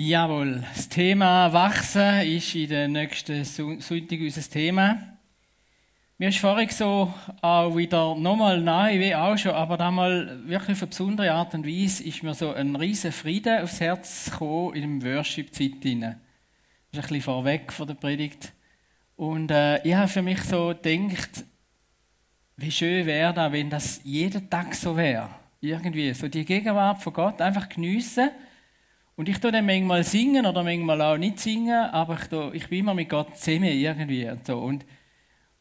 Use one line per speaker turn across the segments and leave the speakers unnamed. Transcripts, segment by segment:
Jawohl, das Thema Wachsen ist in der nächsten Sonntag unser Thema. Mir ist vorhin so auch wieder nochmal neu, wie auch schon, aber damals wirklich auf eine besondere Art und Weise ist mir so ein riesen Frieden aufs Herz gekommen in der Worship-Zeit. Das ist ein bisschen vorweg von der Predigt. Und äh, ich habe für mich so gedacht, wie schön wäre das, wenn das jeden Tag so wäre. Irgendwie, so die Gegenwart von Gott einfach geniessen und ich tue dann manchmal singen oder manchmal auch nicht singen, aber ich, tue, ich bin immer mit Gott zusammen irgendwie. Und, so. und,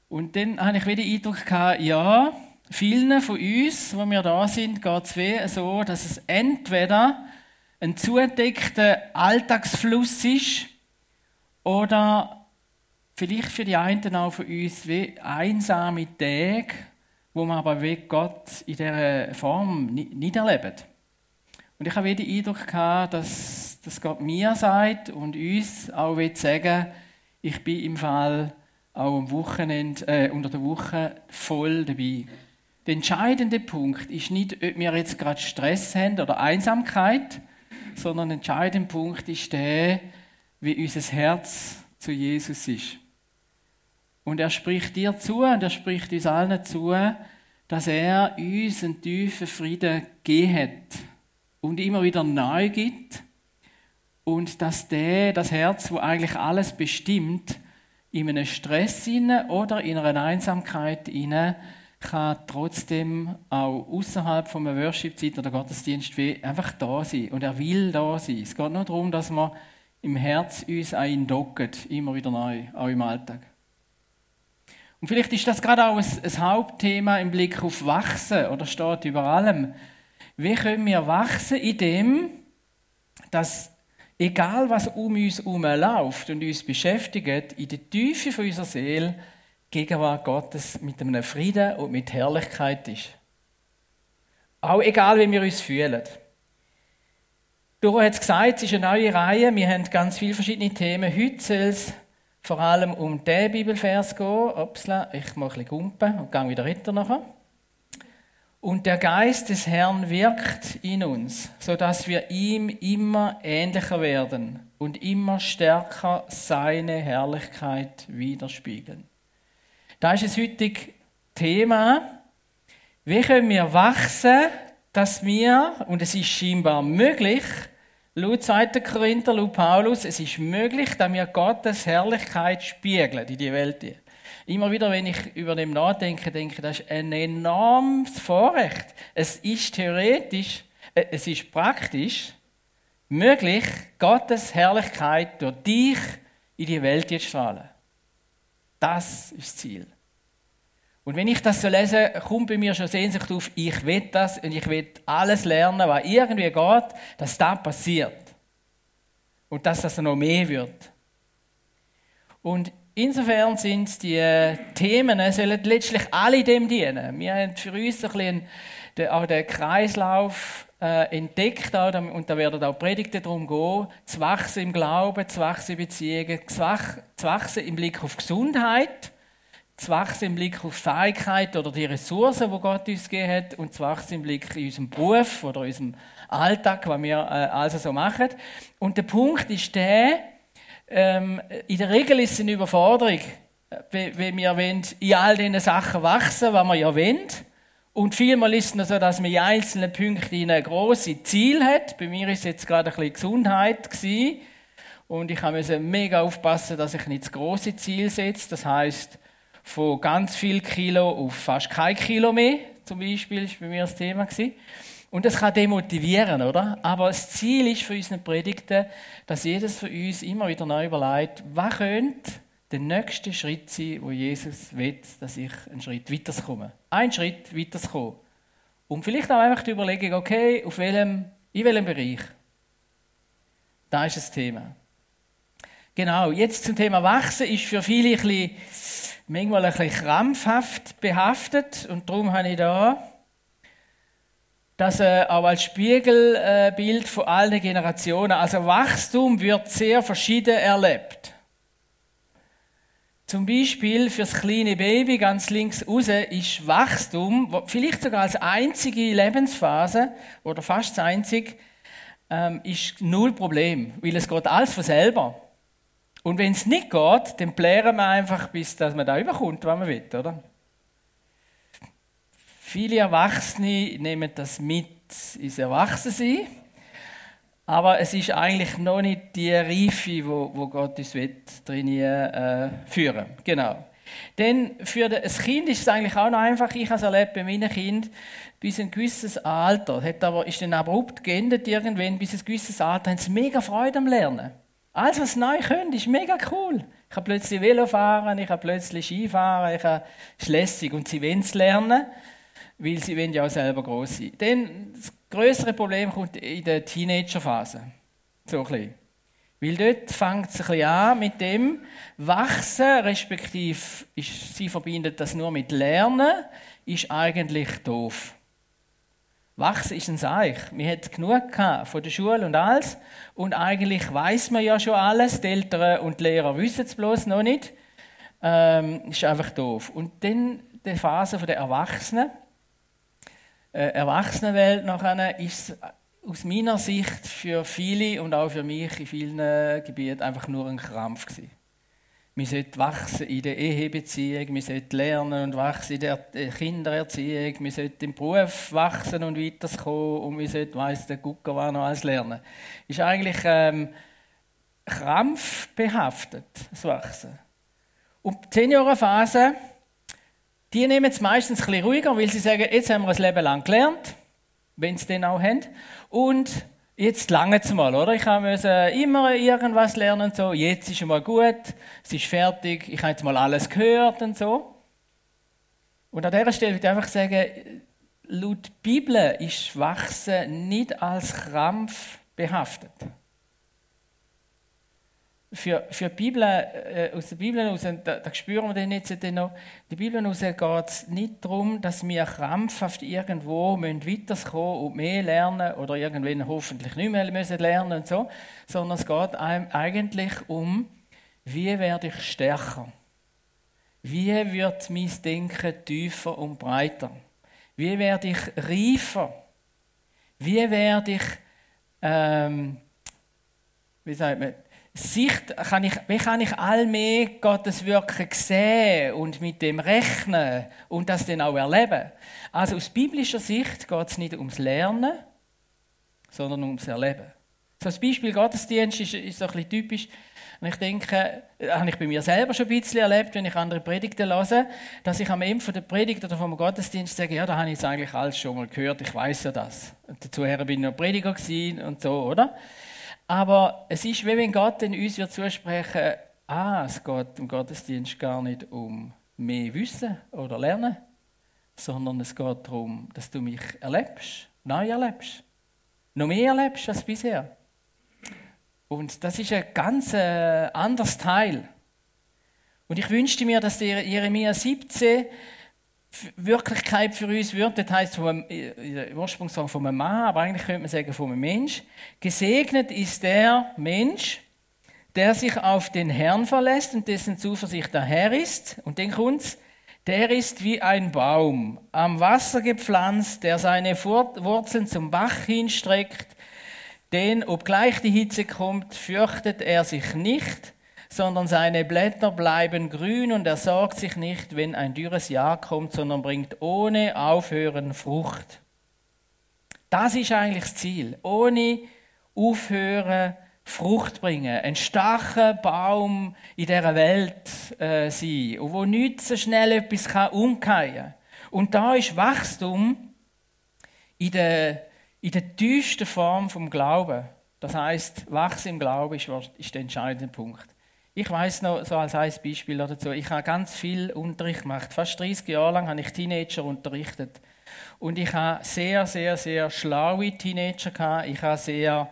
und dann habe ich wieder den Eindruck gehabt, ja, vielen von uns, wo wir da sind, geht es so, dass es entweder ein zugedeckter Alltagsfluss ist oder vielleicht für die einen auch von uns wie einsame Tage, wo man aber wie Gott in dieser Form nicht erlebt. Und ich habe den Eindruck gehabt, dass, dass Gott mir sagt und uns auch will sagen, ich bin im Fall auch am Wochenende, äh, unter der Woche voll dabei. Der entscheidende Punkt ist nicht, ob wir jetzt gerade Stress haben oder Einsamkeit, sondern der entscheidende Punkt ist der, wie unser Herz zu Jesus ist. Und er spricht dir zu und er spricht uns allen zu, dass er uns einen tiefen Frieden gegeben hat und immer wieder neu gibt und dass der, das Herz, wo eigentlich alles bestimmt, in einem Stress oder in einer Einsamkeit inne kann trotzdem auch außerhalb von einer Worship-Zeit oder Gottesdienst einfach da sein. Und er will da sein. Es geht nur darum, dass wir im Herz uns eindocken, immer wieder neu, auch im Alltag. Und vielleicht ist das gerade auch ein Hauptthema im Blick auf Wachsen oder steht über allem. Wie können wir wachsen in dem, dass egal was um uns herum läuft und uns beschäftigt, in der Tiefe von unserer Seele Gegenwart Gottes mit einem Frieden und mit Herrlichkeit ist. Auch egal, wie wir uns fühlen. Doro hat es gesagt, es ist eine neue Reihe, wir haben ganz viele verschiedene Themen. Heute soll es vor allem um den Bibelvers gehen. Upsla, ich mache ein bisschen Gumpen und gehe wieder weiter nachher. Und der Geist des Herrn wirkt in uns, sodass wir ihm immer ähnlicher werden und immer stärker seine Herrlichkeit widerspiegeln. Da ist das heutige Thema. Wie können wir wachsen, dass wir, und es ist scheinbar möglich, laut 2. Korinther, laut Paulus, es ist möglich, dass wir Gottes Herrlichkeit spiegeln in die Welt. Immer wieder, wenn ich über dem nachdenke, denke das ist ein enormes Vorrecht. Es ist theoretisch, äh, es ist praktisch möglich, Gottes Herrlichkeit durch dich in die Welt zu strahlen. Das ist das Ziel. Und wenn ich das so lese, kommt bei mir schon Sehnsucht auf, ich will das und ich will alles lernen, was irgendwie geht, dass das passiert. Und dass das noch mehr wird. Und Insofern sind die äh, Themen äh, sollen letztlich alle dem dienen. Wir haben für uns ein bisschen auch den Kreislauf äh, entdeckt und da werden auch Predigten darum gehen, zu wachsen im Glauben, zu wachsen in Beziehungen, zu, wach, zu wachsen im Blick auf Gesundheit, zu wachsen im Blick auf Fähigkeit oder die Ressourcen, die Gott uns gegeben hat, und zu wachsen im Blick in unserem Beruf oder in unserem Alltag, was wir also so machen. Und der Punkt ist der, ähm, in der Regel ist es eine Überforderung, wenn wir wollen, in all diesen Sachen wachsen, was wir ja wollen. Und vielmal ist es so, dass man in einzelnen Punkten ein grosses Ziel hat. Bei mir ist es jetzt gerade ein bisschen Gesundheit gewesen. Und ich musste mega aufpassen, dass ich nicht das große Ziel setze. Das heißt von ganz viel Kilo auf fast kein Kilo mehr, zum Beispiel, ist bei mir das Thema gewesen. Und das kann demotivieren, oder? Aber das Ziel ist für unsere Predigten, dass jedes von uns immer wieder neu überlegt, was könnte der nächste Schritt sein, wo Jesus will, dass ich einen Schritt weiterkomme. Ein Schritt weiterkommen. Und vielleicht auch einfach die Überlegung, okay, auf welchem, in welchem Bereich. Da ist das Thema. Genau, jetzt zum Thema Wachsen ist für viele ein bisschen, manchmal ein bisschen krampfhaft behaftet und darum habe ich da das äh, auch als Spiegelbild äh, von allen Generationen. Also Wachstum wird sehr verschieden erlebt. Zum Beispiel fürs kleine Baby ganz links raus ist Wachstum, vielleicht sogar als einzige Lebensphase oder fast das einzige, ähm, ist null Problem, weil es geht alles von selber. Und wenn es nicht geht, dann plären wir einfach, bis dass man da überkommt, was man will, oder? Viele Erwachsene nehmen das mit ins Erwachsensein, aber es ist eigentlich noch nicht die Reife, wo, Gott uns trainieren, äh, führen. Genau. Denn für das Kind ist es eigentlich auch noch einfach, ich habe es erlebt bei meinen Kindern, bis ein gewisses Alter, hat aber, ist dann abrupt geendet irgendwann, bis ein gewisses Alter, haben sie mega Freude am Lernen. Alles, was sie neu können, ist mega cool. Ich habe plötzlich Velo fahren, ich habe plötzlich Skifahren, ich habe lässig und sie wollen es lernen, weil sie wollen ja auch selber groß sein. Dann das größere Problem kommt in der Teenagerphase. So ein bisschen. Weil dort fängt es ein bisschen an mit dem Wachsen, respektive ist, sie verbindet das nur mit Lernen, ist eigentlich doof. Wachsen ist ein Seich. Wir hatten genug von der Schule und alles. Und eigentlich weiß man ja schon alles. Die Eltern und die Lehrer wissen es bloß noch nicht. Ähm, ist einfach doof. Und dann die Phase der Erwachsenen. Äh, Erwachsenenwelt nachher ist aus meiner Sicht für viele und auch für mich in vielen Gebieten einfach nur ein Krampf gewesen. Wir sollten wachsen in der Ehebeziehung, wir sollten lernen und wachsen in der äh, Kindererziehung, wir sollten im Beruf wachsen und weiterkommen und wir sollten, weiss der Gucker war noch alles lernen. Ist eigentlich ähm, krampfbehaftet, das Wachsen. Und die Seniorenphase, die nehmen es meistens ein bisschen ruhiger, weil sie sagen, jetzt haben wir ein Leben lang gelernt, wenn sie den auch haben. Und jetzt lange es mal, oder? Ich musste immer irgendwas lernen und so. Jetzt ist es mal gut, es ist fertig, ich habe jetzt mal alles gehört und so. Und an dieser Stelle würde ich einfach sagen, laut Bibel ist Wachsen nicht als Krampf behaftet für, für die Bibel, äh, aus der Bibel heraus, da, da spüren wir den jetzt noch, die Bibel heraus geht es nicht darum, dass wir krampfhaft irgendwo weiterkommen und mehr lernen oder irgendwann hoffentlich nicht mehr müssen lernen und so, sondern es geht eigentlich um, wie werde ich stärker? Wie wird mein Denken tiefer und breiter? Wie werde ich reifer? Wie werde ich, ähm, wie sagt man, Sicht kann ich, wie kann ich allmählich Gottes Wirken sehen und mit dem rechnen und das dann auch erleben? Also aus biblischer Sicht geht es nicht ums Lernen, sondern ums Erleben. So ein Beispiel Gottesdienst ist, ist so ein bisschen typisch. Und ich denke, das habe ich bei mir selber schon ein bisschen erlebt, wenn ich andere Predigten höre, dass ich am Ende von der Predigt oder vom Gottesdienst sage, ja, da habe ich jetzt eigentlich alles schon mal gehört, ich weiß ja das. Und dazu bin ich noch Prediger und so, oder? Aber es ist, wie wenn Gott in uns wird zusprechen, ah, es geht im Gottesdienst gar nicht um mehr Wissen oder Lernen, sondern es geht darum, dass du mich erlebst, neu erlebst, noch mehr erlebst als bisher. Und das ist ein ganz äh, anderes Teil. Und ich wünschte mir, dass Jeremia 17 Wirklichkeit für uns wird, das heißt vom, Ursprung sagen von einem Mann, aber eigentlich könnte man sagen von einem Mensch. Gesegnet ist der Mensch, der sich auf den Herrn verlässt und dessen Zuversicht der Herr ist. Und den kommt's, der ist wie ein Baum, am Wasser gepflanzt, der seine Wurzeln zum Bach hinstreckt. Denn obgleich die Hitze kommt, fürchtet er sich nicht sondern seine Blätter bleiben grün und er sorgt sich nicht, wenn ein dürres Jahr kommt, sondern bringt ohne Aufhören Frucht. Das ist eigentlich das Ziel. Ohne Aufhören Frucht bringen. Ein starker Baum in dieser Welt äh, sein, wo nicht so schnell etwas kann. Und da ist Wachstum in der, in der tiefsten Form vom Glauben. Das heißt, Wachsen im Glauben ist, ist der entscheidende Punkt. Ich weiß noch, so als ein Beispiel dazu, ich habe ganz viel Unterricht gemacht. Fast 30 Jahre lang habe ich Teenager unterrichtet. Und ich habe sehr, sehr, sehr schlaue Teenager gehabt. Ich habe sehr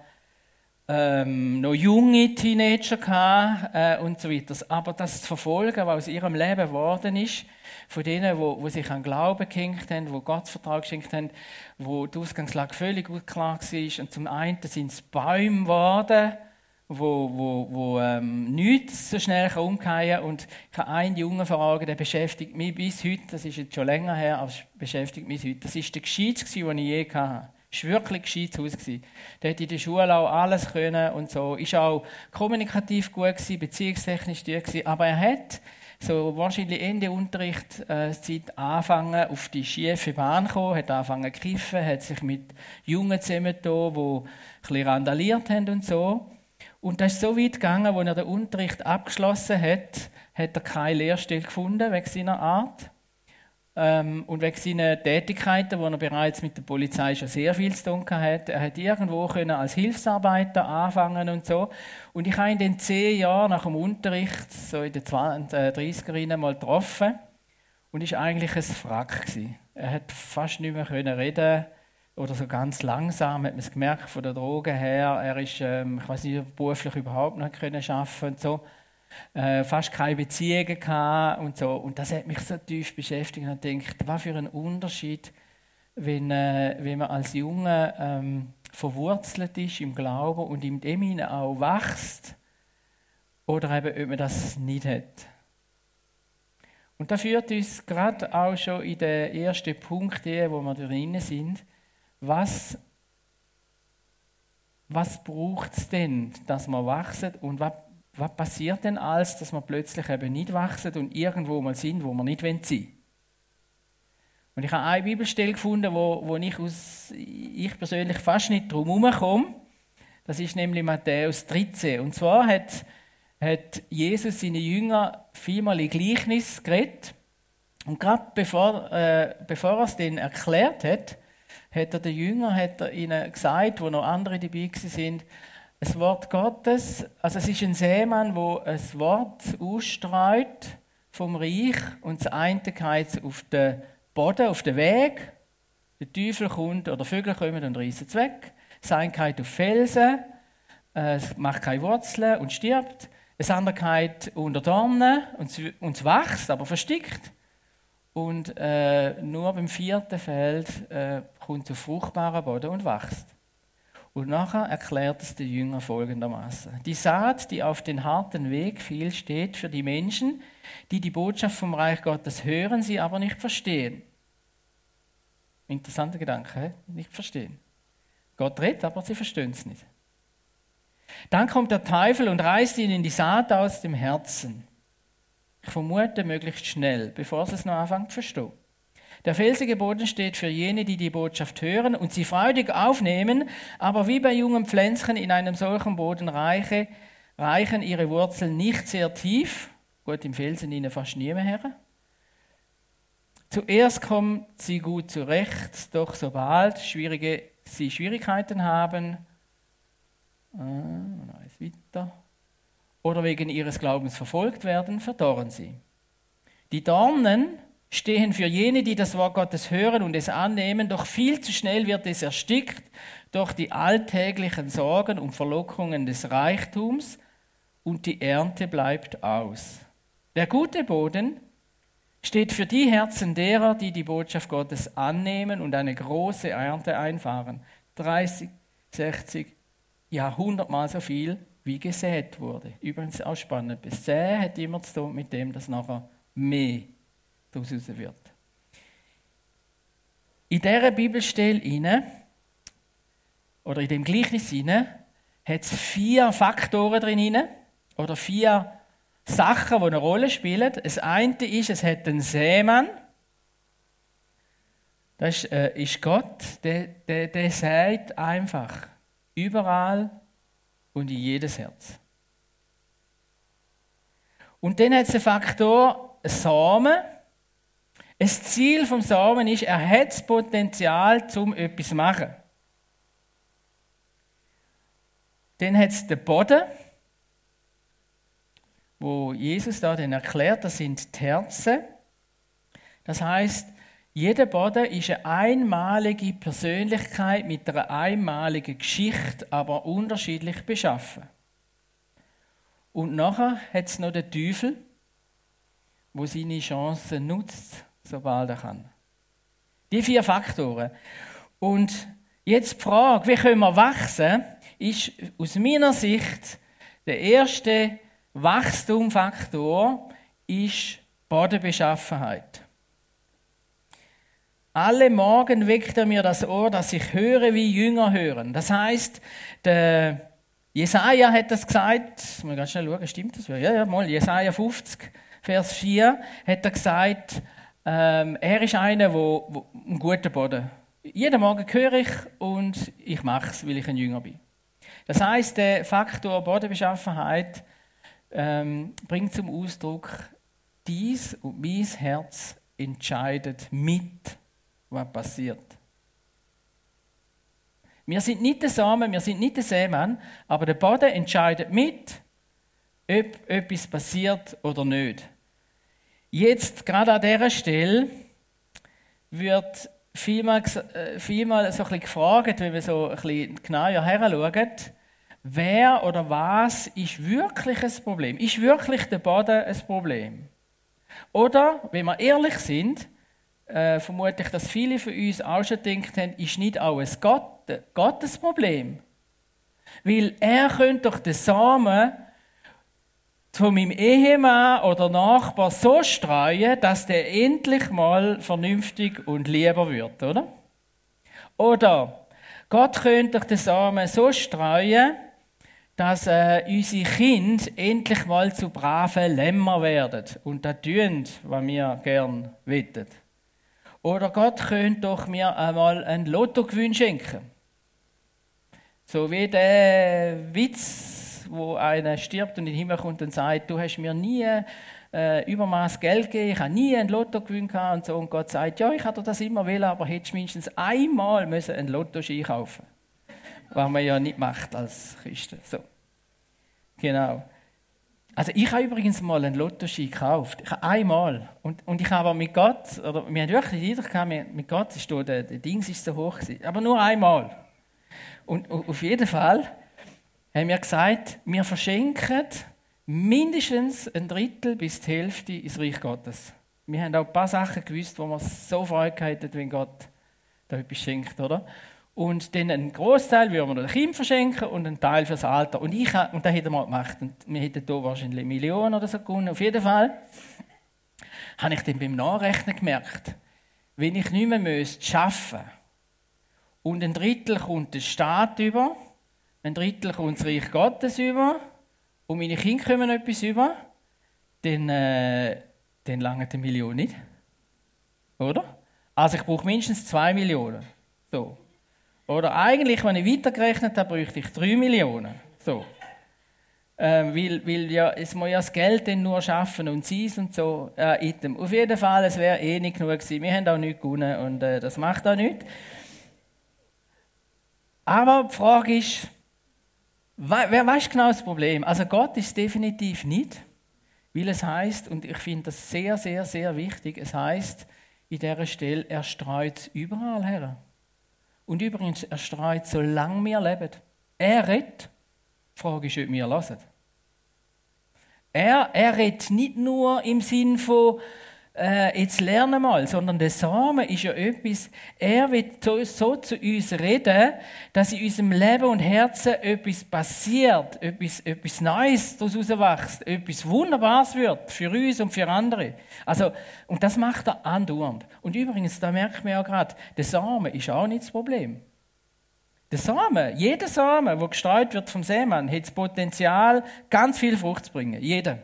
ähm, noch junge Teenager gehabt, äh, und so weiter. Aber das zu verfolgen, was aus ihrem Leben geworden ist, von denen, wo, wo sich an Glauben gehängt haben, wo Gott Vertrag geschenkt haben, wo die Ausgangslage völlig gut klar war. Und zum einen sind es Bäume geworden, wo, wo, wo ähm, nichts so schnell umkehren kann. Und ich habe einen Jungen vor Augen, der beschäftigt mich bis heute, das ist jetzt schon länger her, aber beschäftigt mich heute. Das ist der Gescheitste, den ich je hatte. war wirklich gescheit Haus. Der hat in der Schule auch alles können und so. Ist auch kommunikativ gut gewesen, beziehungstechnisch gut. Aber er hat so wahrscheinlich Ende Unterrichtszeit äh, angefangen, auf die schiefe Bahn zu kommen, hat angefangen zu kiffen, hat sich mit Jungen zusammengetan, die ein bisschen randaliert haben und so. Und das ist so weit gegangen, als er den Unterricht abgeschlossen hat, hat er keine Lehrstelle gefunden wegen seiner Art. Ähm, und wegen seiner Tätigkeiten, wo er bereits mit der Polizei schon sehr viel zu tun hatte. Er hat irgendwo können als Hilfsarbeiter anfangen und so. Und ich habe ihn dann zehn Jahre nach dem Unterricht, so in den 30er Jahren, mal getroffen. Und ist eigentlich ein Frack gewesen. Er hat fast nicht mehr können reden oder so ganz langsam hat man es gemerkt von der Droge her. Er ist, ähm, ich weiß nicht, beruflich überhaupt nicht können schaffen und so äh, fast keine Beziehungen gehabt und so. Und das hat mich so tief beschäftigt und dachte, was für ein Unterschied, wenn, äh, wenn man als Junge ähm, verwurzelt ist im Glauben und in dem auch wächst oder eben, ob man das nicht hat. Und das führt uns gerade auch schon in den ersten Punkt, wo wir drin sind. Was, was braucht es denn, dass man wachsen und was was passiert denn alles, dass wir plötzlich eben nicht wachsen und irgendwo mal sind, wo wir nicht sein wollen? Und ich habe eine Bibelstelle gefunden, wo, wo ich, aus, ich persönlich fast nicht drum herumkomme. Das ist nämlich Matthäus 13. Und zwar hat, hat Jesus seine Jünger viermal in Gleichnis geredet. Und gerade bevor, äh, bevor er es denen erklärt hat, hat er den Jüngern hat er ihnen gesagt, wo noch andere dabei sind, das Wort Gottes, also es ist ein Seemann, wo ein Wort ausstreut vom Reich und das eine geht auf den Boden, auf den Weg. Der Teufel kommt oder Vögel kommen und reißen es weg. Das eine geht auf Felsen, es macht keine Wurzeln und stirbt. Das andere geht unter Dornen und es, und es wächst, aber verstickt. Und äh, nur beim vierten Feld äh, kommt auf fruchtbaren Boden und wächst. Und nachher erklärt es der Jünger folgendermaßen. Die Saat, die auf den harten Weg fiel, steht für die Menschen, die die Botschaft vom Reich Gottes hören, sie aber nicht verstehen. Interessanter Gedanke, nicht verstehen. Gott redet, aber sie verstehen es nicht. Dann kommt der Teufel und reißt ihnen die Saat aus dem Herzen. Ich vermute möglichst schnell, bevor sie es noch anfangen zu verstehen. Der felsige Boden steht für jene, die die Botschaft hören und sie freudig aufnehmen, aber wie bei jungen Pflänzchen in einem solchen Boden reiche, reichen ihre Wurzeln nicht sehr tief. Gut, im Felsen ihnen fast nie mehr her. Zuerst kommen sie gut zurecht, doch sobald schwierige, sie Schwierigkeiten haben, äh, weiter, oder wegen ihres Glaubens verfolgt werden, verdorren sie. Die Dornen stehen für jene, die das Wort Gottes hören und es annehmen, doch viel zu schnell wird es erstickt durch die alltäglichen Sorgen und Verlockungen des Reichtums und die Ernte bleibt aus. Der gute Boden steht für die Herzen derer, die die Botschaft Gottes annehmen und eine große Ernte einfahren. 30, 60, ja hundertmal so viel, wie gesät wurde. Übrigens auch spannend. Säen hat immer zu tun mit dem, dass nachher mehr daraus wird. In dieser Bibelstelle inne oder in dem Gleichnis inne hat es vier Faktoren drin oder vier Sachen, die eine Rolle spielen. Das eine ist, es hat einen Seemann. Das ist, äh, ist Gott, der, der, der sagt einfach überall und in jedes Herz. Und dann hat es einen Faktor Samen. Das Ziel vom Samen ist, er hat das Potenzial, zum etwas zu machen. Dann hat es den Boden, wo Jesus da dann erklärt, das sind die Herzen. Das heißt, jeder Boden ist eine einmalige Persönlichkeit mit einer einmaligen Geschichte, aber unterschiedlich beschaffen. Und nachher hat es noch den Teufel, wo seine Chancen nutzt sobald er kann. Die vier Faktoren. Und jetzt die Frage, wie können wir wachsen, ist aus meiner Sicht der erste Wachstumfaktor ist Bodenbeschaffenheit. Alle Morgen weckt er mir das Ohr, dass ich höre, wie Jünger hören. Das heißt, der Jesaja hat das gesagt, ich ganz schnell schauen, stimmt das? Ja, ja, mal, Jesaja 50, Vers 4, hat er gesagt, ähm, er ist einer, wo, wo ein guter Boden. Jeden Morgen höre ich und ich mache es, weil ich ein Jünger bin. Das heißt, der Faktor Bodenbeschaffenheit ähm, bringt zum Ausdruck, dies und mein Herz entscheidet mit, was passiert. Wir sind nicht der Samen, wir sind nicht der Seemann, aber der Boden entscheidet mit, ob etwas passiert oder nicht. Jetzt, gerade an dieser Stelle, wird vielmal, äh, vielmal so ein bisschen gefragt, wenn wir so ein bisschen genauer heranschauen, wer oder was ist wirklich ein Problem? Ist wirklich der Boden ein Problem? Oder, wenn wir ehrlich sind, äh, vermute ich, dass viele von uns auch schon gedacht haben, ist nicht ein Gott, Gottes Problem. Weil er könnte doch den Samen von meinem Ehemann oder Nachbar so streuen, dass der endlich mal vernünftig und lieber wird, oder? Oder Gott könnte den Samen so streuen, dass äh, unsere Kinder endlich mal zu braven Lämmer werden und das tun, was wir gern wettet. Oder Gott könnte doch mir einmal ein Lottogewinn schenken. So wie der Witz, wo einer stirbt und in den Himmel kommt und sagt, du hast mir nie äh, Übermaß Geld gegeben, ich habe nie ein Lottogewinn gehabt und so. Und Gott sagt, ja, ich hatte das immer will, aber hättest mindestens einmal müssen ein Lottoschein kaufen was man ja nicht macht als Christen. So. Genau. Also ich habe übrigens mal einen Lottoschein gekauft. Ich habe einmal. Und, und ich habe mit Gott, oder wir haben wirklich die gehabt, mit Gott ist da, der, der Dings ist so hoch gewesen. Aber nur einmal. Und auf jeden Fall haben wir gesagt, wir verschenken mindestens ein Drittel bis die Hälfte ins Reich Gottes. Wir haben auch ein paar Sachen gewusst, wo wir so Freude hatten, wenn Gott da etwas schenkt, oder? Und dann einen Großteil würden wir den Kind verschenken und einen Teil fürs Alter. Und ich und das hätten wir gemacht. Und wir hätten hier wahrscheinlich Millionen oder so gewonnen. Auf jeden Fall habe ich dann beim Nachrechnen gemerkt, wenn ich nicht mehr müsste arbeiten und ein Drittel kommt der Staat über, ein Drittel kommt das Reich Gottes über und meine Kinder kommen etwas über, dann, äh, dann lange die Million nicht. Oder? Also ich brauche mindestens zwei Millionen. So. Oder eigentlich, wenn ich weitergerechnet habe, bräuchte ich 3 Millionen. So. Ähm, weil, weil ja, es muss ja das Geld dann nur schaffen und sie und so. Äh, item. Auf jeden Fall, es wäre eh nicht genug gewesen. Wir haben auch nichts gewonnen und äh, das macht auch nichts. Aber die Frage ist, wer weiß genau das Problem? Also Gott ist definitiv nicht, weil es heißt, und ich finde das sehr, sehr, sehr wichtig, es heißt in dieser Stelle, er streut überall her. Und übrigens, er strahlt, solange wir leben. Er redet. Die Frage ist, ob wir hören. Er, er redet nicht nur im Sinn von, äh, jetzt lernen mal, sondern der Samen ist ja etwas, er wird so, so, zu uns reden, dass in unserem Leben und Herzen etwas passiert, etwas, etwas Neues daraus wächst, etwas Wunderbares wird für uns und für andere. Also, und das macht er andauernd. Und übrigens, da merkt man ja gerade, der Samen ist auch nicht das Problem. Der Samen, jeder Samen, der gestreut wird vom Seemann, hat das Potenzial, ganz viel Frucht zu bringen. Jeder.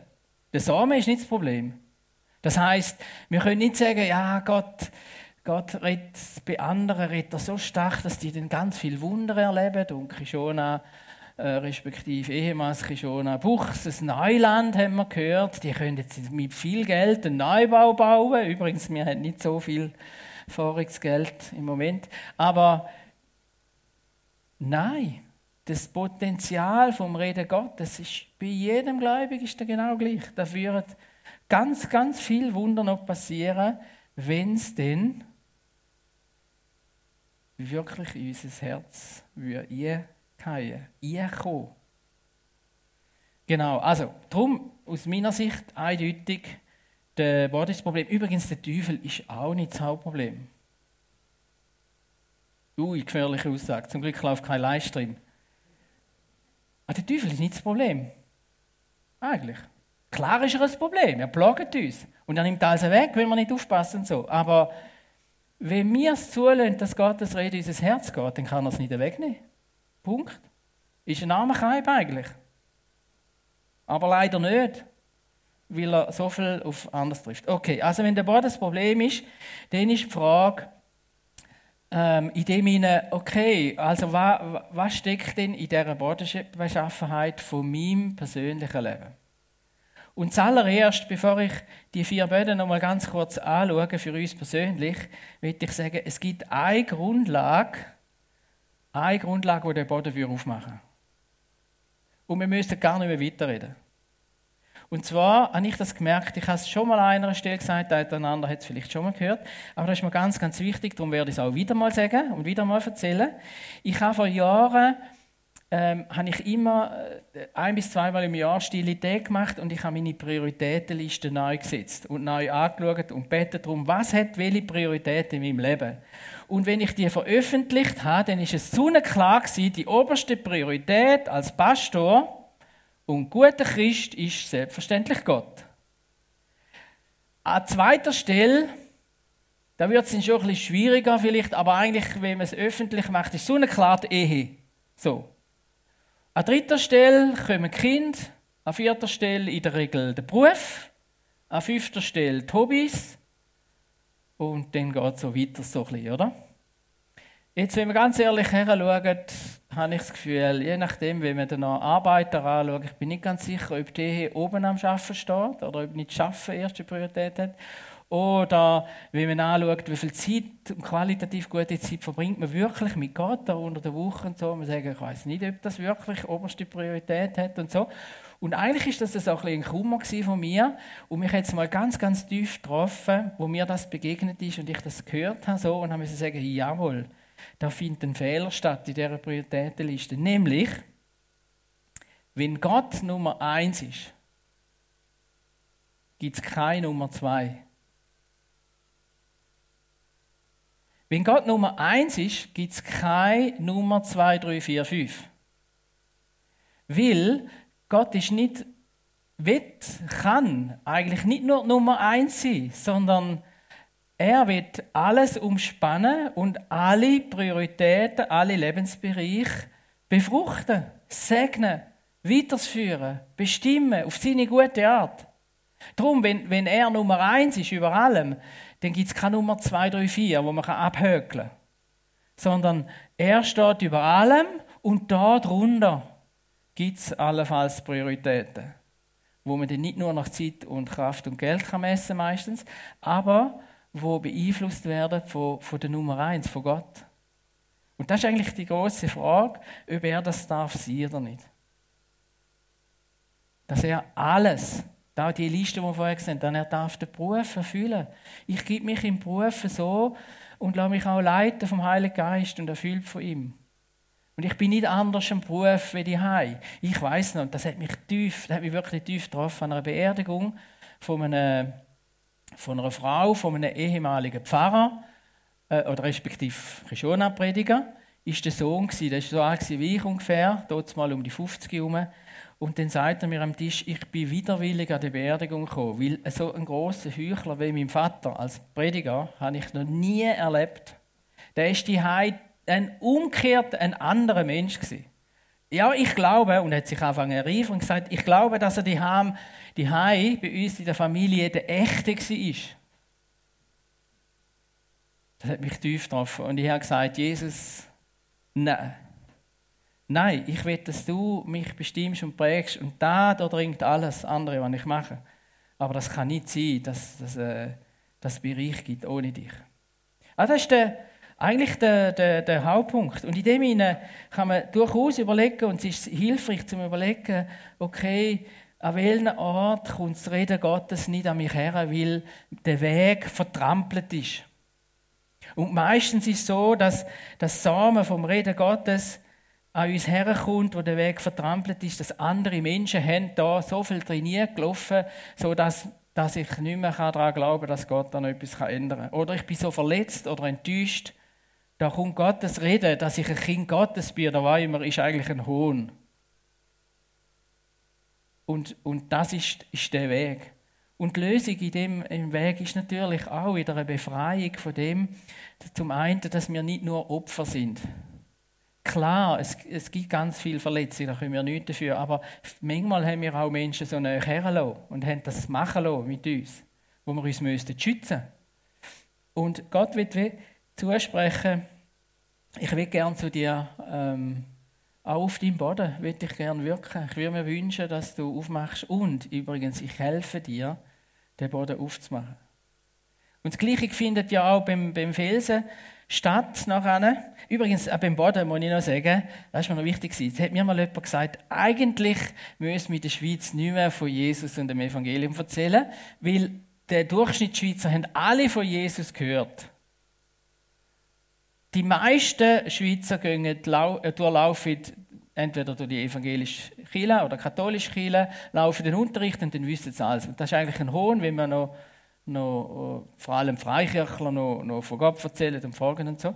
Der Samen ist nicht das Problem. Das heißt, wir können nicht sagen, ja, Gott, Gott redet bei anderen redet so stark, dass die dann ganz viel Wunder erleben. Und Kishona, äh, respektive ehemals Kishona Buchs, ein Neuland haben wir gehört. Die können jetzt mit viel Geld einen Neubau bauen. Übrigens, wir haben nicht so viel Vorratsgeld im Moment. Aber nein, das Potenzial vom Reden Gottes ist bei jedem Gläubigen genau gleich. Da führt ganz, ganz viel Wunder noch passieren, wenn es denn wirklich in unser Herz würde einkommen. Genau, also, darum aus meiner Sicht eindeutig der Bodysproblem. Übrigens, der Teufel ist auch nicht das Hauptproblem. Ui, gefährliche Aussage. Zum Glück läuft kein Livestream. Aber der Teufel ist nicht das Problem. Eigentlich. Klar ist er ein Problem, er plagt uns. Und er nimmt alles weg, wenn wir nicht aufpassen und so. Aber wenn wir es zulassen, dass Gottes Rede in unser Herz geht, dann kann er es nicht wegnehmen. Punkt. Ist ein armer Kaib eigentlich. Aber leider nicht, weil er so viel auf anders trifft. Okay, also wenn der Boden das Problem ist, dann ist die Frage, ähm, in dem Sinne, okay, also was, was steckt denn in dieser Bodenbeschaffenheit von meinem persönlichen Leben? Und zuallererst, bevor ich die vier Böden noch mal ganz kurz anschaue für uns persönlich, möchte ich sagen, es gibt eine Grundlage, eine Grundlage, die den Boden aufmachen. Und wir müssen gar nicht mehr weiterreden. Und zwar habe ich das gemerkt, ich habe es schon mal an einer Stelle gesagt, der andere hat es vielleicht schon mal gehört, aber das ist mir ganz, ganz wichtig, darum werde ich es auch wieder mal sagen und wieder mal erzählen. Ich habe vor Jahren ähm, habe ich immer äh, ein bis zweimal im Jahr stille Tage gemacht und ich habe meine Prioritätenliste neu gesetzt und neu angeschaut und betet darum, was hat welche Priorität in meinem Leben. Und wenn ich die veröffentlicht habe, dann ist es so klar gewesen, die oberste Priorität als Pastor und guter Christ ist selbstverständlich Gott. An zweiter Stelle, da wird es schon ein bisschen schwieriger vielleicht, aber eigentlich, wenn man es öffentlich macht, ist so eine klare Ehe. So. An dritter Stelle kommen Kind, an vierter Stelle in der Regel der Beruf, an fünfter Stelle die Hobbys und dann geht es so weiter so ein bisschen, oder? Jetzt, wenn wir ganz ehrlich her schauen, habe ich das Gefühl, je nachdem, wie man den Arbeiter anschaut, ich bin nicht ganz sicher, ob der oben am Arbeiten steht oder ob nicht Schaffen erste Priorität hat. Oder wenn man anschaut, wie viel Zeit, qualitativ gute Zeit verbringt man wirklich mit Gott da unter der Woche und so. Man sagt, ich weiß nicht, ob das wirklich oberste Priorität hat und so. Und eigentlich ist das auch ein, ein Kummer von mir und mich hat es mal ganz, ganz tief getroffen, wo mir das begegnet ist und ich das gehört habe so und habe mir sagen, jawohl, da findet ein Fehler statt in dieser Prioritätenliste. Nämlich, wenn Gott Nummer eins ist, gibt es keine Nummer zwei. Wenn Gott Nummer eins ist, gibt es keine Nummer zwei, drei, vier, fünf. Weil Gott ist nicht, wird, kann eigentlich nicht nur Nummer eins sein, sondern er wird alles umspannen und alle Prioritäten, alle Lebensbereiche befruchten, segnen, weiterführen, bestimmen auf seine gute Art. Darum, wenn, wenn er Nummer eins ist über allem, dann gibt es keine Nummer zwei, drei, vier, wo man abhökeln kann. Sondern er steht über allem und da drunter gibt es allenfalls Prioritäten, wo man dann nicht nur nach Zeit und Kraft und Geld kann messen meistens, aber wo beeinflusst werden von, von der Nummer eins, von Gott. Und das ist eigentlich die große Frage, ob er das darf sein oder nicht. Dass er alles, da die Liste, die wir vorher gesehen haben, er darf den Beruf erfüllen. Ich gebe mich im Beruf so und lasse mich auch leiten vom Heiligen Geist und erfüllt von ihm. Und ich bin nicht anders im Beruf wie die Hai. Ich weiß noch, das hat mich tief, das hat mich wirklich tief getroffen an einer Beerdigung von einem von einer Frau, von einem ehemaligen Pfarrer, äh, oder respektive Krishona-Prediger, ist der Sohn gewesen, der ist so alt wie ich ungefähr, dort mal um die 50 herum. Und dann sagt er mir am Tisch, ich bin widerwillig an die Beerdigung gekommen, weil so ein großer Heuchler wie mein Vater als Prediger habe ich noch nie erlebt. Der ist die ein umgekehrt ein anderer Mensch gewesen. Ja, ich glaube, und er hat sich angefangen rief und gesagt, ich glaube, dass er die die bei uns in der Familie der echte war. Das hat mich tief getroffen. Und ich habe gesagt, Jesus, nein. Nein, ich will, dass du mich bestimmst und prägst und da, dringt alles andere, was ich mache. Aber das kann nicht sein, dass, dass äh, das Bereich gibt ohne dich. Also das ist der, eigentlich der, der, der Hauptpunkt. Und in dem Sinne kann man durchaus überlegen, und es ist hilfreich zu überlegen, okay, an welchem Ort kommt das Reden Gottes nicht an mich her, weil der Weg vertrampelt ist. Und meistens ist es so, dass das Samen vom Reden Gottes an uns herkommt, wo der Weg vertrampelt ist, dass andere Menschen haben da so viel trainiert gelaufen, so dass dass ich nicht mehr daran glauben kann, dass Gott da noch etwas ändern kann. Oder ich bin so verletzt oder enttäuscht, da kommt Gottes Reden, dass ich ein Kind Gottes bin oder was immer, ist eigentlich ein Hohn. Und, und das ist, ist der Weg. Und die Lösung in dem im Weg ist natürlich auch wieder eine Befreiung von dem, zum einen, dass wir nicht nur Opfer sind. Klar, es, es gibt ganz viele Verletzungen, da können wir nichts dafür, aber manchmal haben wir auch Menschen so eine herlassen und haben das machen lassen mit uns, wo wir uns müssten schützen Und Gott wird zusprechen, ich will gerne zu dir ähm, auch auf deinem Boden will ich gerne wirken. Ich würde mir wünschen, dass du aufmachst. Und übrigens, ich helfe dir, den Boden aufzumachen. Und das Gleiche findet ja auch beim, beim Felsen statt. Nachher. Übrigens, auch beim Boden muss ich noch sagen, das ist mir noch wichtig. Jetzt hat mir mal jemand gesagt, eigentlich müssen wir in der Schweiz nicht mehr von Jesus und dem Evangelium erzählen, weil der Durchschnittsschweizer haben alle von Jesus gehört. Die meisten Schweizer gehen, äh, durchlaufen entweder durch die evangelische Kirche oder katholische Kirche, laufen den Unterricht und dann wissen sie alles. Und das ist eigentlich ein Hohn, wenn man noch, noch äh, vor allem Freikirchler noch, noch von Gott erzählen und fragen und so.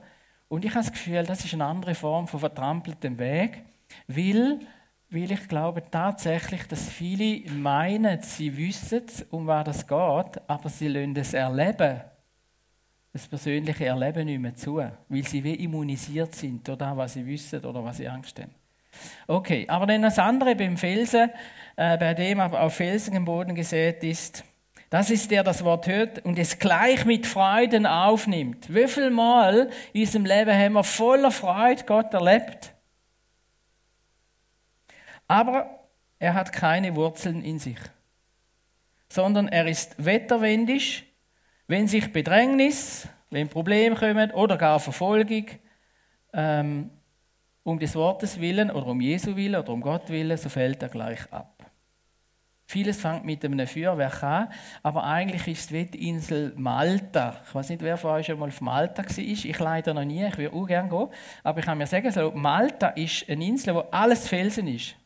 Und ich habe das Gefühl, das ist eine andere Form von vertrampeltem Weg, weil, weil ich glaube tatsächlich, dass viele meinen, sie wissen, um was das geht, aber sie lassen es erleben das persönliche Erleben nicht mehr zu, weil sie wie immunisiert sind durch das, was sie wissen oder was sie Angst haben. Okay, aber dann das andere beim Felsen, äh, bei dem auf felsigem Boden gesät ist, das ist der, das Wort hört und es gleich mit Freuden aufnimmt. Wie viel Mal in unserem Leben haben wir voller Freude Gott erlebt? Aber er hat keine Wurzeln in sich, sondern er ist wetterwendisch, wenn sich Bedrängnis, wenn Probleme kommen oder gar Verfolgung, ähm, um des Wortes willen oder um Jesu willen oder um Gott willen, so fällt er gleich ab. Vieles fängt mit einem Feuerwerk an, aber eigentlich ist es die Insel Malta. Ich weiß nicht, wer von euch schon mal auf Malta war. Ich leider noch nie, ich würde auch gerne gehen. Aber ich kann mir sagen, so, Malta ist eine Insel, wo alles Felsen ist.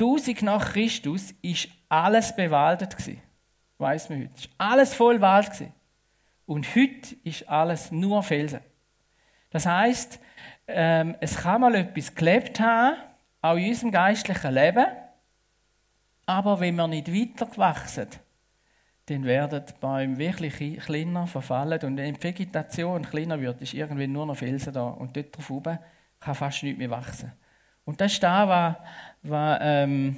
1000 nach Christus ist alles bewaldet. Weiß man heute. Ist alles voll Wald. Und heute ist alles nur Felsen. Das heißt, ähm, es kann mal etwas gelebt haben, auch in unserem geistlichen Leben, aber wenn wir nicht weitergewachsen, dann werden die Bäume wirklich kleiner verfallen und wenn die Vegetation kleiner wird, ist irgendwann nur noch Felsen da und dort drauf oben kann fast nichts mehr wachsen. Und das ist da, was, was, ähm,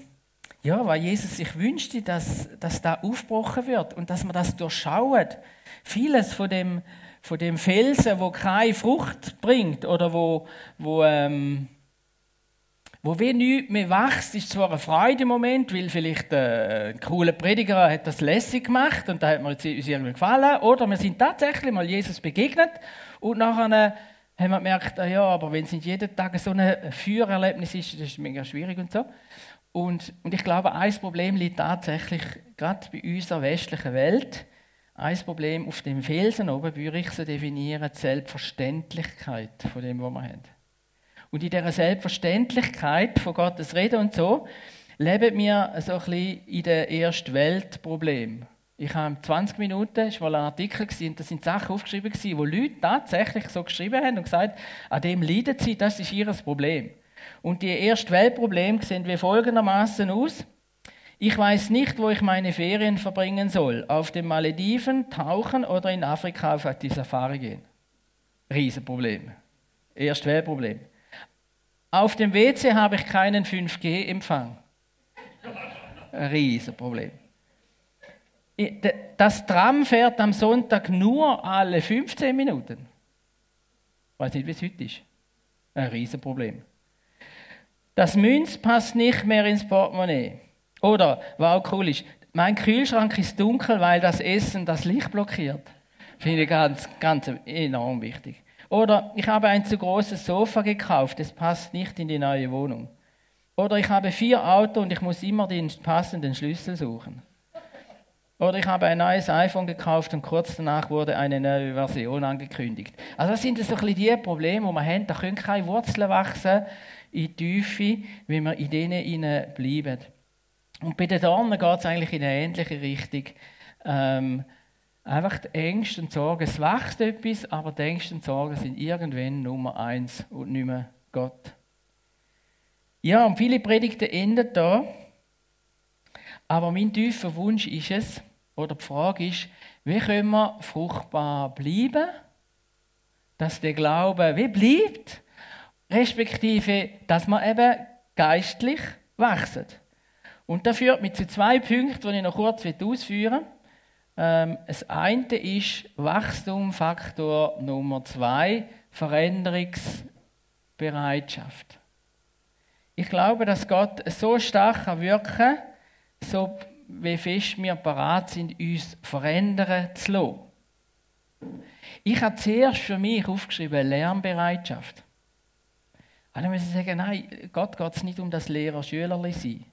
ja, was Jesus sich wünschte, dass, dass da aufgebrochen wird und dass man das durchschaut. Vieles von dem, von dem Felsen, wo keine Frucht bringt oder wo, wo, ähm, wo wie nichts mehr wächst, ist zwar ein Freude im Moment, weil vielleicht äh, ein cooler Prediger hat das lässig gemacht und da hat mir uns irgendwie gefallen. Oder wir sind tatsächlich mal Jesus begegnet und nachher haben wir gemerkt, ah ja, aber wenn es nicht jeden Tag so ein Feuererlebnis ist, das ist mega schwierig und so. Und, und ich glaube, ein Problem liegt tatsächlich gerade bei unserer westlichen Welt, ein Problem auf dem Felsen oben würde ich so definieren, die Selbstverständlichkeit von dem, was wir haben. Und in dieser Selbstverständlichkeit von Gottes Reden und so, leben wir so ein bisschen in der ersten Weltproblem. Ich habe 20 Minuten, das war ein Artikel, und da sind Sachen aufgeschrieben, wo Leute tatsächlich so geschrieben haben und gesagt, an dem leiden sie, das ist ihr Problem. Und die erste Weltprobleme sehen wie folgendermaßen aus. Ich weiß nicht, wo ich meine Ferien verbringen soll. Auf den Malediven, tauchen oder in Afrika auf die Safari gehen. Riesenproblem. Erst Weltproblem. Auf dem WC habe ich keinen 5G-Empfang. Riesenproblem. Das Tram fährt am Sonntag nur alle 15 Minuten. Ich weiß nicht, wie es heute ist. Ein Riesenproblem. Das Münz passt nicht mehr ins Portemonnaie. Oder, was auch cool ist, mein Kühlschrank ist dunkel, weil das Essen das Licht blockiert. Finde ich ganz, ganz enorm wichtig. Oder ich habe ein zu großes Sofa gekauft, es passt nicht in die neue Wohnung. Oder ich habe vier Autos und ich muss immer den passenden Schlüssel suchen. Oder ich habe ein neues iPhone gekauft und kurz danach wurde eine neue Version angekündigt. Also das sind so ein bisschen die Probleme, die wir haben. Da können keine Wurzeln wachsen in die Tiefe, wenn wir in denen bleiben. Und bei den Dornen geht es eigentlich in eine ähnliche Richtung. Ähm, einfach die Ängste und Sorgen, es wächst etwas, aber die Ängste und Sorgen sind irgendwann Nummer eins und nicht mehr Gott. Ja, und viele Predigten enden da. Aber mein tiefer Wunsch ist es, oder die Frage ist, wie können wir fruchtbar bleiben, dass der Glaube wie bleibt, respektive, dass wir eben geistlich wachsen. Und das führt mich zu zwei Punkten, die ich noch kurz ausführen will. Ähm, das eine ist Wachstumfaktor Nummer zwei, Veränderungsbereitschaft. Ich glaube, dass Gott so stark wirken kann, so wie fest wir parat sind, uns verändern zu lassen. Ich habe zuerst für mich aufgeschrieben Lernbereitschaft. Alle müssen sagen, nein, Gott geht es nicht um das Lehrer-Schülerli sein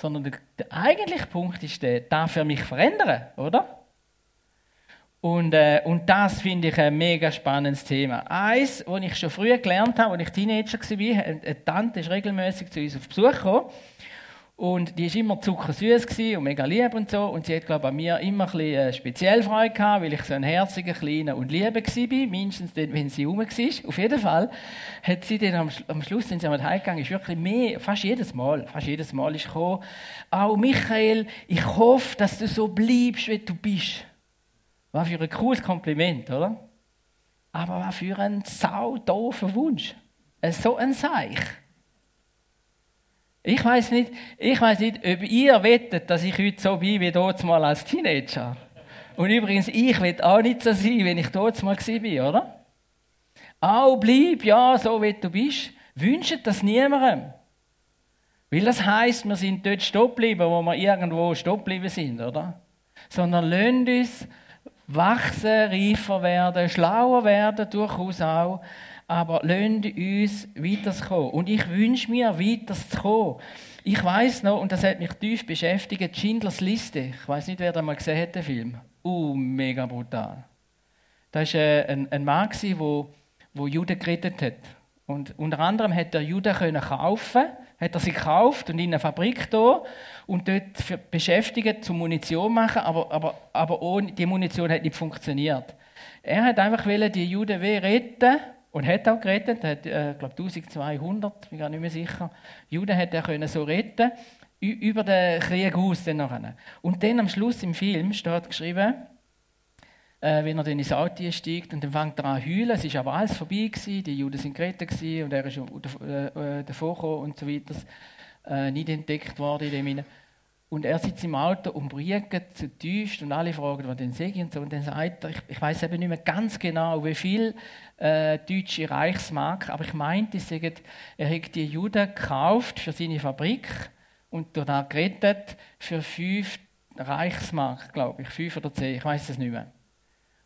sondern der, der eigentliche Punkt ist der, darf er mich verändern, oder? Und, äh, und das finde ich ein mega spannendes Thema. Eins, was ich schon früher gelernt habe, als ich Teenager war, eine Tante ist regelmäßig zu uns auf Besuch gekommen und die war immer zuckersüß und mega lieb und so. Und sie hat, glaube ich, an mir immer ein bisschen äh, speziell Freude gehabt, weil ich so ein herziger, kleiner und lieber war. Mindestens dann, wenn sie rum war. Auf jeden Fall hat sie dann am, am Schluss, wenn sie einmal heimgegangen ist, wirklich mehr, fast jedes Mal, fast jedes Mal ist gekommen. Auch Michael, ich hoffe, dass du so bleibst, wie du bist. Was für ein cooles Kompliment, oder? Aber was für ein sau doofer Wunsch. Äh, so ein Seich. Ich weiß nicht, ich weiß nicht, ob ihr wettet, dass ich heute so bin wie dort mal als Teenager. Und übrigens, ich will auch nicht so sein, wenn ich dort mal war, oder? Auch bleib, ja, so wie du bist. Wünscht das niemandem. Weil das heisst, wir sind dort stehen geblieben, wo wir irgendwo stehen geblieben sind, oder? Sondern lasst uns wachsen, reifer werden, schlauer werden, durchaus auch aber lasst uns weiterzukommen. Und ich wünsche mir, weiterzukommen. Ich weiß noch, und das hat mich tief beschäftigt, Schindlers Liste. Ich weiß nicht, wer da mal gesehen hat, den Film. Uh, mega brutal. Da war äh, ein, ein Mann, der wo, wo Juden gerettet hat. Und unter anderem hat er Juden können kaufen, hat er sie gekauft und in eine Fabrik da und dort beschäftigt zum Munition machen, aber, aber, aber ohne, die Munition hat nicht funktioniert. Er hat einfach die Juden retten und hat auch gerettet, er hat, äh, glaube 1200, bin gar nicht mehr sicher, Juden hat er können so retten, über den Krieg aus. Dann Und dann am Schluss im Film steht geschrieben, äh, wenn er dann ins Auto steigt und dann fängt er an zu heulen, es ist aber alles vorbei gewesen, die Juden sind gerettet und er ist äh, äh, davor und so weiter, äh, nicht entdeckt worden in dem Sinne. Und er sitzt im Auto und briegt zutiefst und alle fragen, was denn sei und so. Und dann sagt er, ich, ich weiß eben nicht mehr ganz genau, wie viel äh, deutsche Reichsmark, aber ich meinte, er hat die Juden gekauft für seine Fabrik und dort gerettet für fünf Reichsmark, glaube ich, fünf oder zehn, ich weiß es nicht mehr.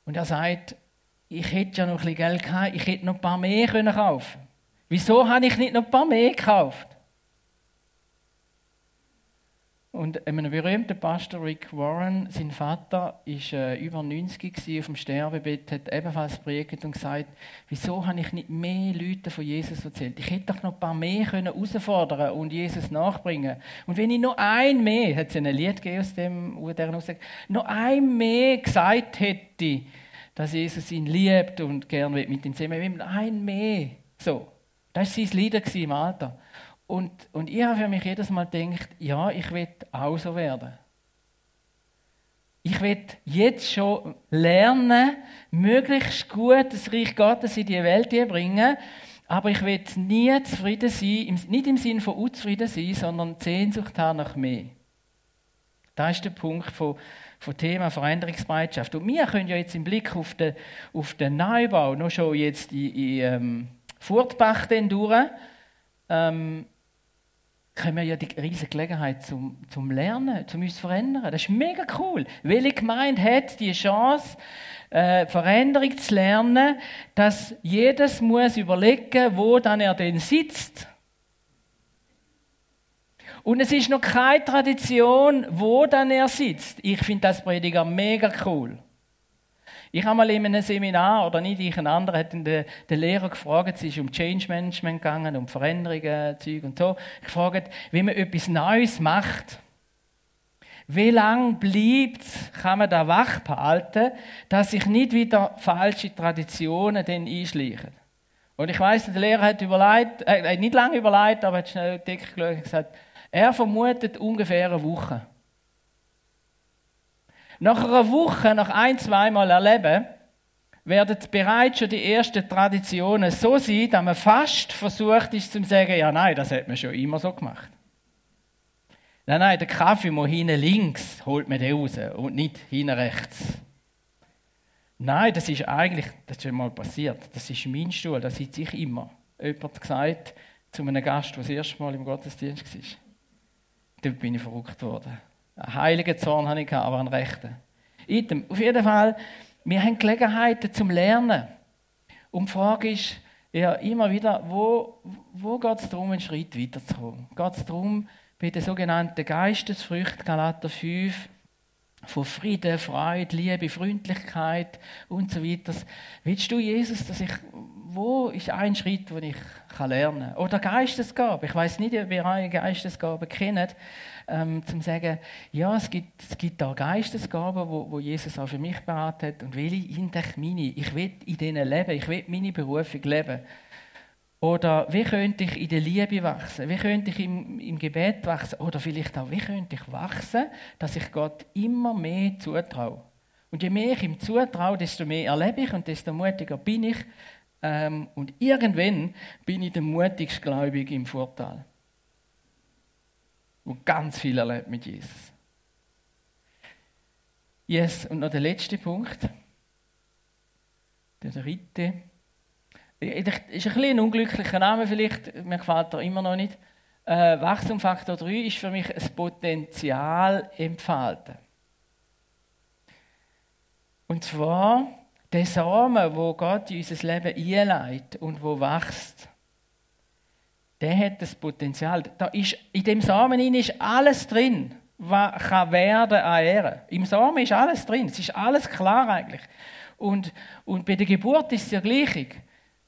Und er sagt, ich hätte ja noch ein bisschen Geld gehabt, ich hätte noch ein paar mehr können kaufen. Wieso habe ich nicht noch ein paar mehr gekauft? Und einem berühmten Pastor Rick Warren, sein Vater, ist äh, über 90 gewesen, auf dem Sterbebett, hat ebenfalls predigt und gesagt, wieso habe ich nicht mehr Leute von Jesus erzählt? Ich hätte doch noch ein paar mehr können herausfordern und Jesus nachbringen. Und wenn ich noch ein mehr, hat es ein Lied gegeben aus dem, wo der sagt, noch ein mehr gesagt hätte, dass Jesus ihn liebt und gern mit ihm zusammen, ein mehr. So, das war sein Lied im Alter. Und, und ich habe für mich jedes Mal gedacht, ja, ich will auch so werden. Ich will jetzt schon lernen, möglichst gut das Reich Gottes in die Welt zu bringen, aber ich will nie zufrieden sein, nicht im Sinne von unzufrieden sein, sondern Sehnsucht haben nach mehr. Das ist der Punkt von, von Thema Veränderungsbereitschaft. Und wir können ja jetzt im Blick auf den, auf den Neubau noch schon jetzt in, in ähm, Furtbach durch, ähm, haben wir ja die riesige Gelegenheit zum, zum Lernen, zum uns zu verändern. Das ist mega cool. Welche Gemeinde hat die Chance, äh, Veränderung zu lernen, dass jedes muss überlegen, wo dann er denn sitzt. Und es ist noch keine Tradition, wo dann er sitzt. Ich finde das Prediger mega cool. Ich habe mal in einem Seminar, oder nicht ich, ein anderer, hat den, den Lehrer gefragt, es ist um Change Management gegangen, um Veränderungen, Zeug und so, gefragt, wie man etwas Neues macht. Wie lange bleibt kann man da wach behalten, dass sich nicht wieder falsche Traditionen dann einschleichen? Und ich weiß, der Lehrer hat überlegt, äh, nicht lange überlegt, aber hat schnell dick geschaut und gesagt, er vermutet ungefähr eine Woche. Nach einer Woche, nach ein, zweimal erleben, werden bereits schon die ersten Traditionen so sein, dass man fast versucht ist zu sagen, ja nein, das hat man schon immer so gemacht. Nein, nein, der Kaffee muss hinten links, holt man den raus und nicht hinten rechts. Nein, das ist eigentlich, das ist schon mal passiert. Das ist mein Stuhl, da sitze ich immer. Jemand hat gesagt zu einem Gast, der das erste Mal im Gottesdienst war. Dort bin ich verrückt worden. Einen heiligen Zorn hatte ich, aber einen rechten. Item. Auf jeden Fall, wir haben Gelegenheiten zum Lernen. Und die Frage ist ja immer wieder, wo, wo geht es darum, einen Schritt weiterzukommen? Geht es darum, bei den sogenannten Geistesfrüchten, Galater 5, von Frieden, Freude, Liebe, Freundlichkeit und so weiter. Willst du, Jesus, dass ich, wo ist ein Schritt, den ich lernen kann? Oder Geistesgabe. Ich weiß nicht, ob ihr eure Geistesgabe kennt, ähm, zum sagen, ja, es gibt, es gibt da Geistesgaben, wo, wo Jesus auch für mich beraten hat und will ich in meine. Ich will in denen leben, ich will meine Berufung leben. Oder wie könnte ich in der Liebe wachsen? Wie könnte ich im, im Gebet wachsen? Oder vielleicht auch, wie könnte ich wachsen, dass ich Gott immer mehr zutraue? Und je mehr ich ihm zutraue, desto mehr erlebe ich und desto mutiger bin ich. Ähm, und irgendwann bin ich der mutigste Gläubige im Vorteil. Und ganz viel erlebt mit Jesus. Yes, und noch der letzte Punkt. Der dritte. Ist ein bisschen ein unglücklicher Name vielleicht, mir gefällt er immer noch nicht. Äh, Wachstumfaktor 3 ist für mich ein Potenzial entfalten. Und zwar der Samen, wo Gott in unser Leben einleitet und wo wächst, der hat das Potenzial. Da ist, in dem Samen ist alles drin, was kann werden an Ehre. Im Samen ist alles drin, es ist alles klar eigentlich. Und, und bei der Geburt ist es ja gleich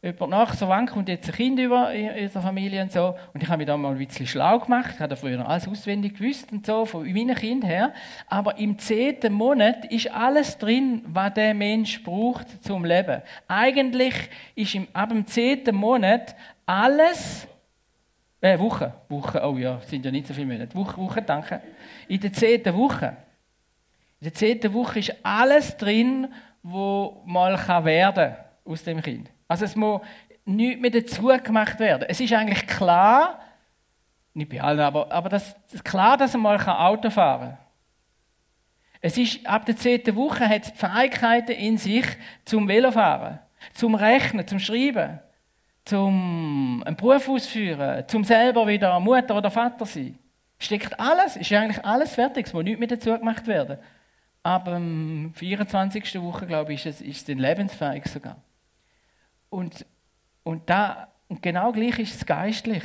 jemand nach, so wann kommt jetzt ein Kind über in der Familie und so. Und ich habe mich da mal ein bisschen schlau gemacht. Ich habe früher alles auswendig gewusst und so, von meinem Kind her. Aber im zehnten Monat ist alles drin, was der Mensch braucht zum Leben. Eigentlich ist im, ab dem zehnten Monat alles, äh, Woche, Woche, oh ja, sind ja nicht so viele Monate. Woche, Woche, danke. In der zehnten Woche. In der zehnten Woche ist alles drin, wo mal werden kann aus dem Kind. Also es muss nichts mehr dazu gemacht werden. Es ist eigentlich klar, nicht bei allen, aber, aber das, ist klar, dass man mal Auto fahren kann. Es ist, ab der zehnten Woche hat es Fähigkeiten in sich zum Velofahren, zum Rechnen, zum Schreiben, zum einen Beruf ausführen, zum selber wieder Mutter oder Vater sein. Steckt alles, ist eigentlich alles fertig, es muss nichts mehr dazu gemacht werden. Ab der 24. Woche, glaube ich, ist es, ist es lebensfähig sogar. Und, und, da, genau gleich ist es geistlich.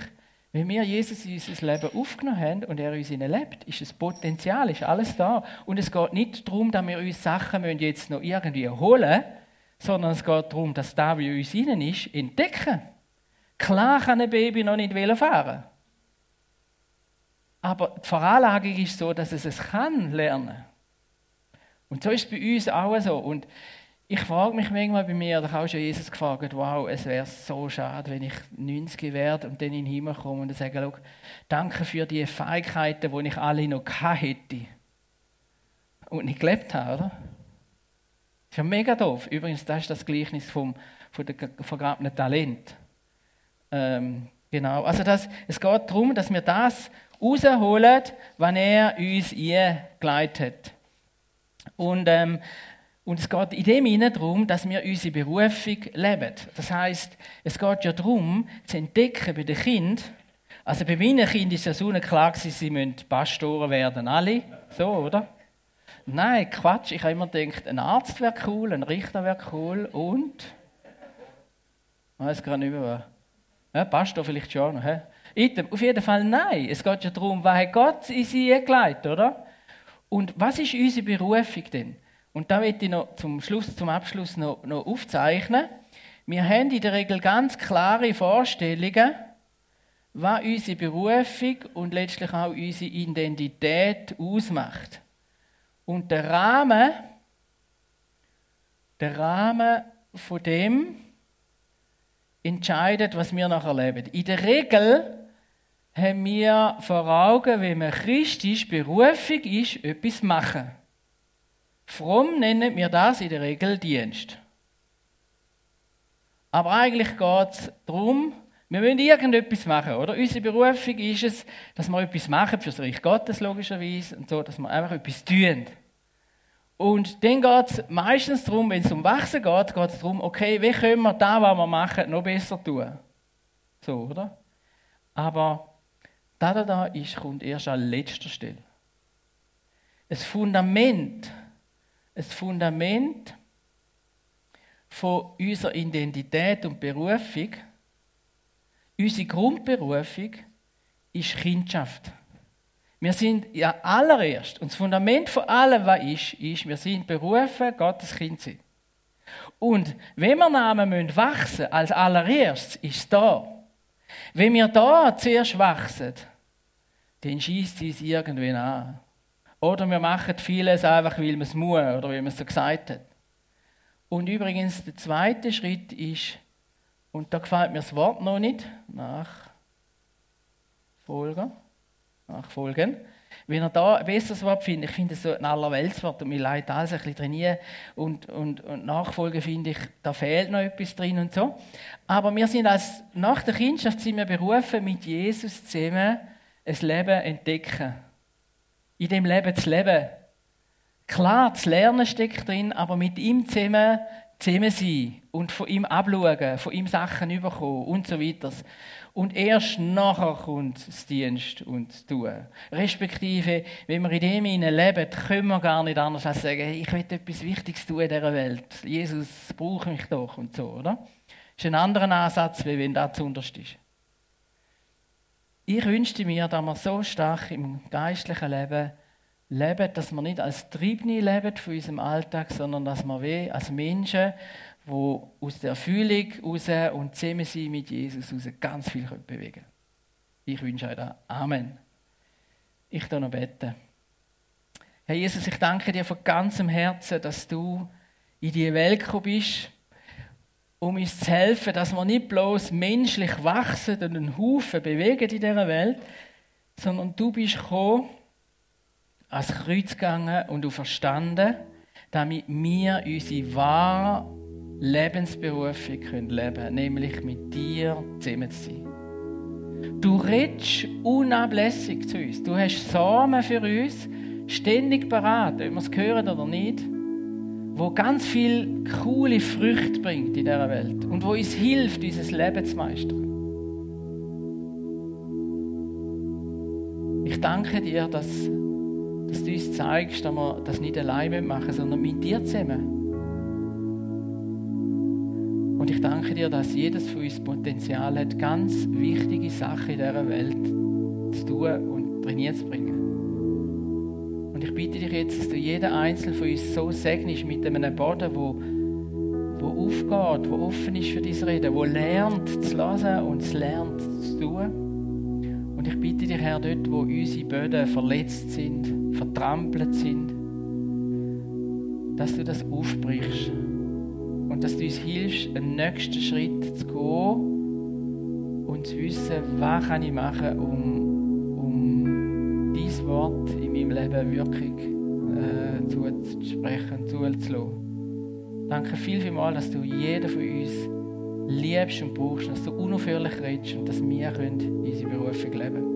Wenn wir Jesus in unser Leben aufgenommen haben und er uns lebt, ist das Potenzial, ist alles da. Und es geht nicht darum, dass wir uns Sachen jetzt noch irgendwie holen sondern es geht darum, dass da, wie uns innen ist, entdecken. Klar kann ein Baby noch nicht fahren. Aber die Veranlagung ist so, dass es es kann lernen. Und so ist es bei uns auch so. Und ich frage mich manchmal bei mir, da habe schon Jesus gefragt, wow, es wäre so schade, wenn ich 90 werde und dann in den Himmel komme und sage, danke für die Fähigkeiten, die ich alle noch hätte und nicht gelebt habe, oder? Das ist ja mega doof. Übrigens, das ist das Gleichnis vom, von dem vergrabenen Talent. Ähm, genau, also das, es geht darum, dass wir das rausholen, was er uns eingeleitet hat. Und ähm, und es geht in dem Sinne darum, dass wir unsere Berufung leben. Das heißt, es geht ja darum, zu entdecken bei den Kindern, also bei meinen Kindern ist ja so klar sie müssen Pastoren werden, alle. So, oder? Nein, Quatsch. Ich habe immer gedacht, ein Arzt wäre cool, ein Richter wäre cool und. Ich weiß gar nicht mehr. Ja, Pastor vielleicht schon. He? Auf jeden Fall nein. Es geht ja darum, was hat Gott in sie geleitet, oder? Und was ist unsere Berufung denn? Und da möchte ich noch zum Schluss, zum Abschluss noch, noch aufzeichnen. Wir haben in der Regel ganz klare Vorstellungen, was unsere Berufung und letztlich auch unsere Identität ausmacht. Und der Rahmen, der Rahmen von dem entscheidet, was wir nachher leben. In der Regel haben wir vor Augen, wenn man christlich Berufung ist, etwas machen. Fromm nennen wir das in der Regel Dienst. Aber eigentlich geht es darum, wir müssen irgendetwas machen, oder? Unsere Berufung ist es, dass wir etwas machen für das Reich Gottes, logischerweise, und so, dass wir einfach etwas tun. Und dann geht es meistens darum, wenn es um Wachsen geht, geht es darum, okay, wie können wir das, was wir machen, noch besser tun? So, oder? Aber da, da, da ist, kommt erst an letzter Stelle. Das Fundament, das Fundament von unserer Identität und Berufung, unsere Grundberufung ist Kindschaft. Wir sind ja allererst, und das Fundament von allem, was ist, ist, wir sind berufen, Gottes Kind zu sein. Und wenn wir Namen müssen wachsen als allererstes, ist es da. Wenn wir da zuerst wachsen, dann schießt es irgendwann an. Oder wir machen vieles einfach, weil man es muss oder weil man es so gesagt hat. Und übrigens, der zweite Schritt ist, und da gefällt mir das Wort noch nicht, Nachfolger, Nachfolgen. Wenn ihr da ein besseres Wort findet, ich finde es so ein Allerweltswort und mir leid alles ein bisschen trainieren und, und, und Nachfolgen finde ich, da fehlt noch etwas drin und so. Aber wir sind als, nach der Kindschaft sind wir berufen, mit Jesus zusammen ein Leben entdecken. In dem Leben zu leben. Klar, das Lernen steckt drin, aber mit ihm zusammen, zusammen sein und von ihm abschauen, von ihm Sachen überkommen und so weiter. Und erst nachher kommt das Dienst und das Tun. Respektive, wenn wir in dem hinein leben, können wir gar nicht anders als sagen, hey, ich will etwas Wichtiges tun in dieser Welt. Jesus braucht mich doch und so, oder? Das ist ein anderer Ansatz, wie wenn das zuunterst ist. Ich wünschte mir, dass wir so stark im geistlichen Leben leben, dass wir nicht als Triebni leben von unserem Alltag, sondern dass wir wie als Menschen, die aus der Erfüllung raus und zusammen sind mit Jesus raus ganz viel bewegen können. Ich wünsche euch das. Amen. Ich da noch beten. Herr Jesus, ich danke dir von ganzem Herzen, dass du in die Welt gekommen bist, um uns zu helfen, dass wir nicht bloß menschlich wachsen und einen Haufen bewegen in dieser Welt, sondern du bist gekommen, ans Kreuz gegangen und du verstanden, damit wir unsere wahre Lebensberufung leben können, nämlich mit dir zusammen zu sein. Du redest unablässig zu uns. Du hast Samen für uns, ständig parat, ob wir es hören oder nicht, wo ganz viel coole Früchte bringt in dieser Welt und wo uns hilft, unser Leben zu meistern. Ich danke dir, dass dass du uns zeigst, dass wir das nicht alleine machen sondern mit dir zusammen. Und ich danke dir, dass jedes von uns Potenzial hat, ganz wichtige Sachen in dieser Welt zu tun und trainiert zu bringen. Und ich bitte dich jetzt, dass du jeden Einzelnen von uns so segnest mit einem Boden, wo, wo aufgeht, wo offen ist für dein Reden, wo lernt zu hören und es lernt zu tun. Und ich bitte dich, Herr, dort, wo unsere Böden verletzt sind, vertrampelt sind, dass du das aufbrichst und dass du uns hilfst, einen nächsten Schritt zu gehen und zu wissen, was kann ich machen, um, Wort in meinem Leben wirklich äh, zuzusprechen, zuzulassen. Danke viel, viel mal, dass du jeden von uns liebst und brauchst, dass du unaufhörlich redest und dass wir unsere Berufung leben können.